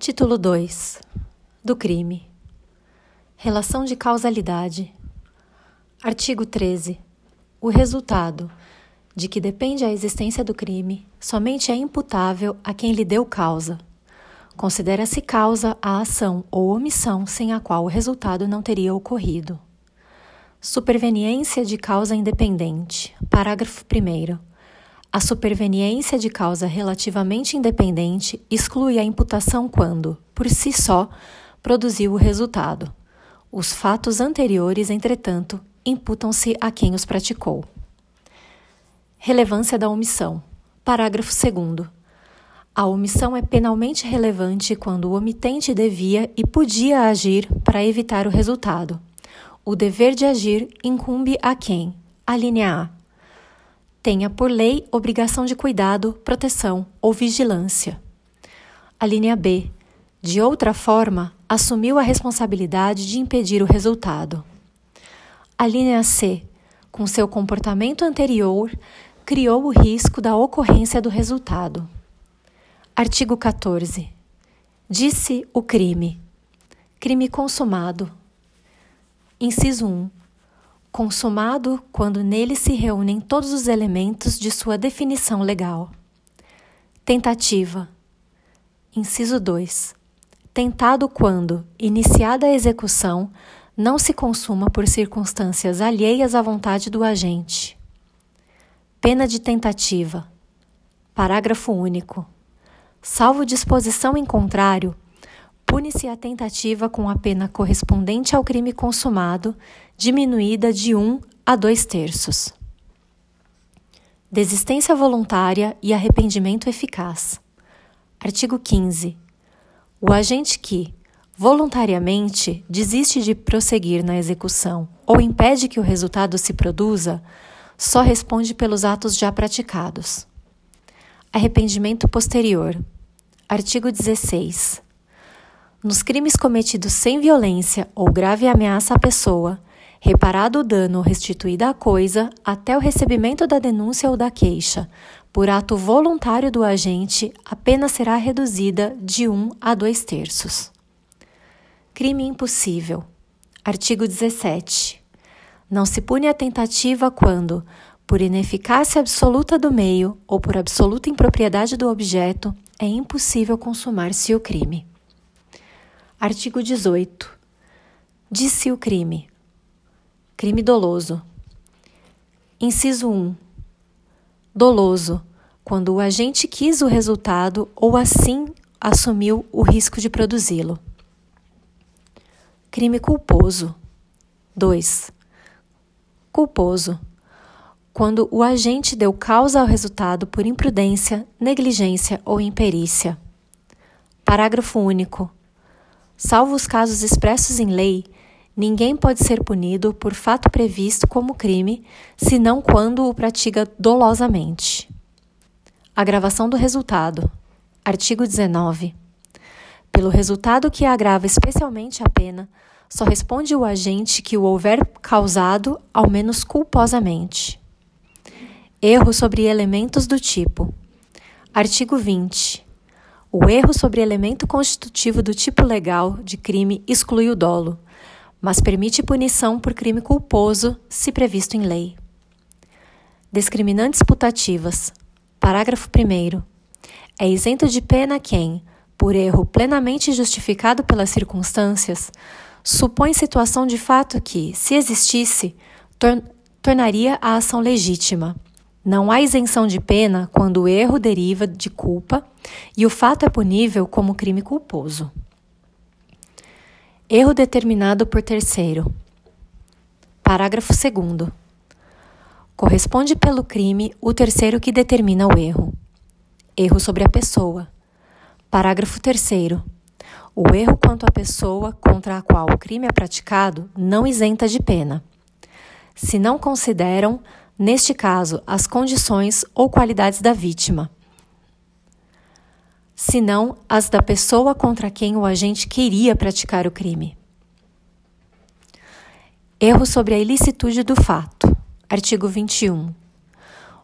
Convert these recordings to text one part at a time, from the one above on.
Título 2 do crime. Relação de causalidade. Artigo 13. O resultado, de que depende a existência do crime, somente é imputável a quem lhe deu causa. Considera-se causa a ação ou omissão sem a qual o resultado não teria ocorrido. Superveniência de causa independente. Parágrafo 1. A superveniência de causa relativamente independente exclui a imputação quando, por si só, produziu o resultado. Os fatos anteriores, entretanto, imputam-se a quem os praticou. Relevância da omissão. Parágrafo 2. A omissão é penalmente relevante quando o omitente devia e podia agir para evitar o resultado o dever de agir incumbe a quem? A linha A. Tenha por lei obrigação de cuidado, proteção ou vigilância. A linha B. De outra forma, assumiu a responsabilidade de impedir o resultado. A linha C. Com seu comportamento anterior, criou o risco da ocorrência do resultado. Artigo 14. Disse o crime. Crime consumado Inciso 1. Consumado quando nele se reúnem todos os elementos de sua definição legal. Tentativa. Inciso 2. Tentado quando, iniciada a execução, não se consuma por circunstâncias alheias à vontade do agente. Pena de tentativa. Parágrafo único. Salvo disposição em contrário, pune-se a tentativa com a pena correspondente ao crime consumado, diminuída de um a dois terços. Desistência voluntária e arrependimento eficaz. Artigo 15. O agente que, voluntariamente, desiste de prosseguir na execução ou impede que o resultado se produza, só responde pelos atos já praticados. Arrependimento posterior. Artigo 16. Nos crimes cometidos sem violência ou grave ameaça à pessoa, reparado o dano ou restituída a coisa até o recebimento da denúncia ou da queixa, por ato voluntário do agente, a pena será reduzida de um a dois terços. Crime impossível. Artigo 17. Não se pune a tentativa quando, por ineficácia absoluta do meio ou por absoluta impropriedade do objeto, é impossível consumar-se o crime. Artigo 18. Disse o crime. Crime doloso. Inciso 1. Doloso, quando o agente quis o resultado ou assim assumiu o risco de produzi-lo. Crime culposo. 2. Culposo, quando o agente deu causa ao resultado por imprudência, negligência ou imperícia. Parágrafo único. Salvo os casos expressos em lei, ninguém pode ser punido por fato previsto como crime, senão quando o pratica dolosamente. Agravação do resultado. Artigo 19. Pelo resultado que agrava especialmente a pena, só responde o agente que o houver causado, ao menos culposamente. Erro sobre elementos do tipo. Artigo 20. O erro sobre elemento constitutivo do tipo legal de crime exclui o dolo, mas permite punição por crime culposo se previsto em lei. Discriminantes putativas. Parágrafo 1. É isento de pena quem, por erro plenamente justificado pelas circunstâncias, supõe situação de fato que, se existisse, tor tornaria a ação legítima não há isenção de pena quando o erro deriva de culpa e o fato é punível como crime culposo. Erro determinado por terceiro. Parágrafo 2. Corresponde pelo crime o terceiro que determina o erro. Erro sobre a pessoa. Parágrafo 3. O erro quanto à pessoa contra a qual o crime é praticado não isenta de pena. Se não consideram neste caso, as condições ou qualidades da vítima, senão as da pessoa contra quem o agente queria praticar o crime. Erro sobre a ilicitude do fato. Artigo 21.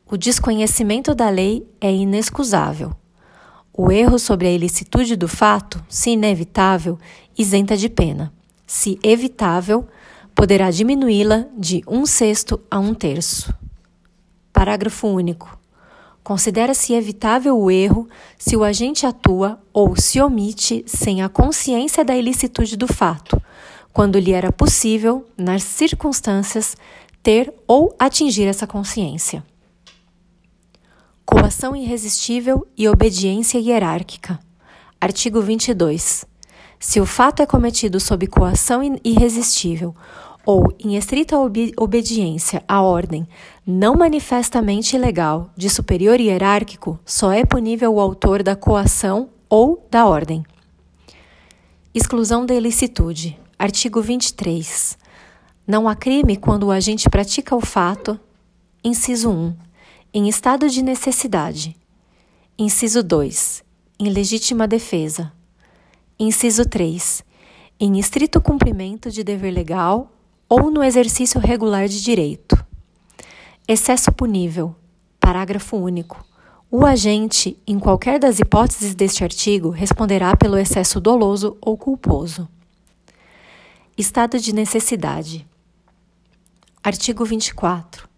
O desconhecimento da lei é inexcusável. O erro sobre a ilicitude do fato, se inevitável, isenta de pena. Se evitável, poderá diminuí-la de um sexto a um terço. Parágrafo único. Considera-se evitável o erro se o agente atua ou se omite sem a consciência da ilicitude do fato, quando lhe era possível, nas circunstâncias, ter ou atingir essa consciência. Coação irresistível e obediência hierárquica. Artigo 22. Se o fato é cometido sob coação irresistível ou em estrita ob obediência à ordem não manifestamente ilegal de superior hierárquico, só é punível o autor da coação ou da ordem. Exclusão da ilicitude. Artigo 23. Não há crime quando o agente pratica o fato. Inciso 1. Em estado de necessidade. Inciso 2. Em legítima defesa. Inciso 3. Em estrito cumprimento de dever legal ou no exercício regular de direito. Excesso punível. Parágrafo único. O agente, em qualquer das hipóteses deste artigo, responderá pelo excesso doloso ou culposo. Estado de necessidade. Artigo 24.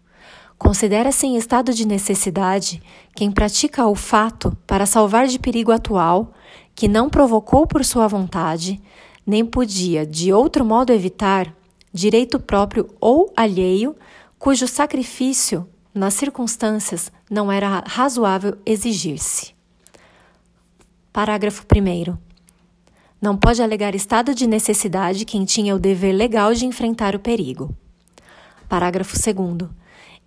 Considera-se em estado de necessidade quem pratica o fato para salvar de perigo atual que não provocou por sua vontade, nem podia de outro modo evitar, direito próprio ou alheio, cujo sacrifício, nas circunstâncias, não era razoável exigir-se. Parágrafo 1. Não pode alegar estado de necessidade quem tinha o dever legal de enfrentar o perigo. Parágrafo 2.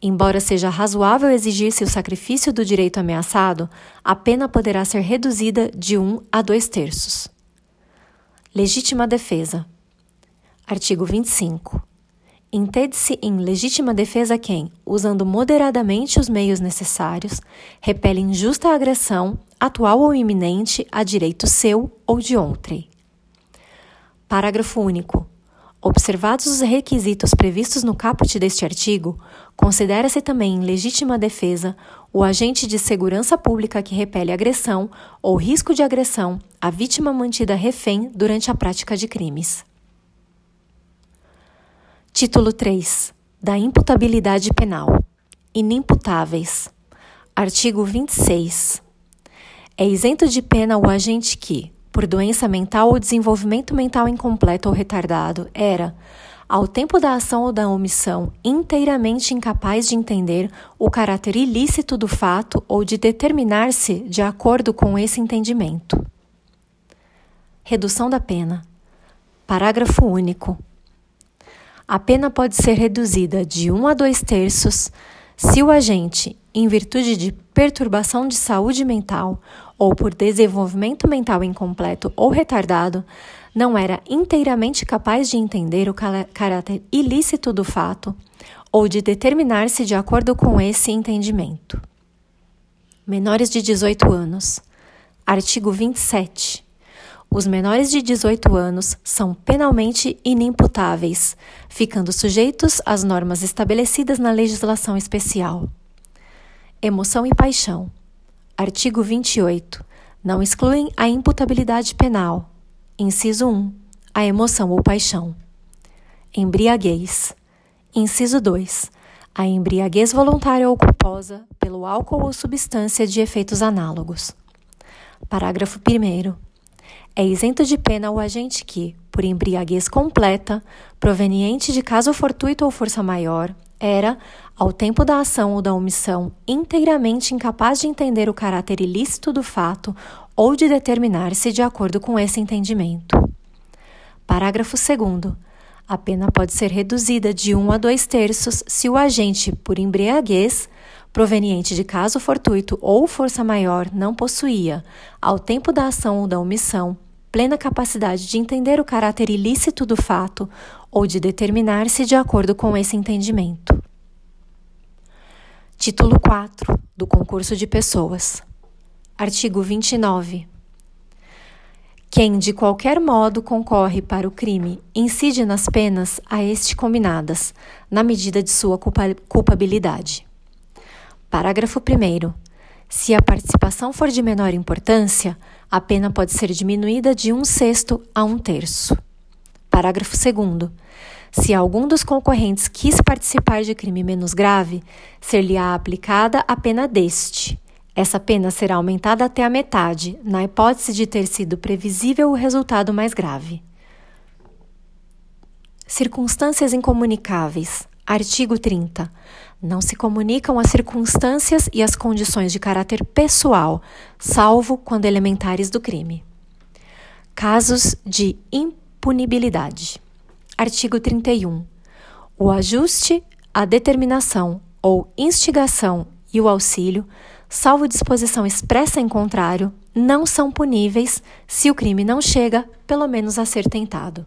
Embora seja razoável exigir-se o sacrifício do direito ameaçado, a pena poderá ser reduzida de um a dois terços. Legítima defesa. Artigo 25. Entende-se em legítima defesa quem, usando moderadamente os meios necessários, repele injusta agressão, atual ou iminente, a direito seu ou de outrem. Parágrafo único. Observados os requisitos previstos no caput deste artigo, considera-se também em legítima defesa o agente de segurança pública que repele agressão ou risco de agressão à vítima mantida refém durante a prática de crimes. Título 3 da imputabilidade penal. Inimputáveis. Artigo 26. É isento de pena o agente que, por doença mental ou desenvolvimento mental incompleto ou retardado, era, ao tempo da ação ou da omissão, inteiramente incapaz de entender o caráter ilícito do fato ou de determinar-se de acordo com esse entendimento. Redução da pena. Parágrafo único. A pena pode ser reduzida de 1 a 2 terços se o agente, em virtude de perturbação de saúde mental ou por desenvolvimento mental incompleto ou retardado, não era inteiramente capaz de entender o caráter ilícito do fato ou de determinar-se de acordo com esse entendimento. Menores de 18 anos. Artigo 27. Os menores de 18 anos são penalmente inimputáveis, ficando sujeitos às normas estabelecidas na legislação especial. Emoção e paixão. Artigo 28. Não excluem a imputabilidade penal. Inciso 1. A emoção ou paixão. Embriaguez. Inciso 2. A embriaguez voluntária ou culposa pelo álcool ou substância de efeitos análogos. Parágrafo 1. É isento de pena o agente que, por embriaguez completa, proveniente de caso fortuito ou força maior, era, ao tempo da ação ou da omissão, inteiramente incapaz de entender o caráter ilícito do fato ou de determinar-se de acordo com esse entendimento. Parágrafo 2. A pena pode ser reduzida de 1 a 2 terços se o agente, por embriaguez, proveniente de caso fortuito ou força maior, não possuía, ao tempo da ação ou da omissão, plena capacidade de entender o caráter ilícito do fato ou de determinar-se de acordo com esse entendimento. Título 4 do Concurso de Pessoas. Artigo 29. Quem de qualquer modo concorre para o crime incide nas penas a este combinadas, na medida de sua culpabilidade. Parágrafo 1. Se a participação for de menor importância, a pena pode ser diminuída de um sexto a um terço. Parágrafo 2. Se algum dos concorrentes quis participar de crime menos grave, ser-lhe-á aplicada a pena deste. Essa pena será aumentada até a metade, na hipótese de ter sido previsível o resultado mais grave. Circunstâncias incomunicáveis. Artigo 30. Não se comunicam as circunstâncias e as condições de caráter pessoal, salvo quando elementares do crime. Casos de impunibilidade. Artigo 31. O ajuste, a determinação ou instigação e o auxílio, salvo disposição expressa em contrário, não são puníveis se o crime não chega, pelo menos, a ser tentado.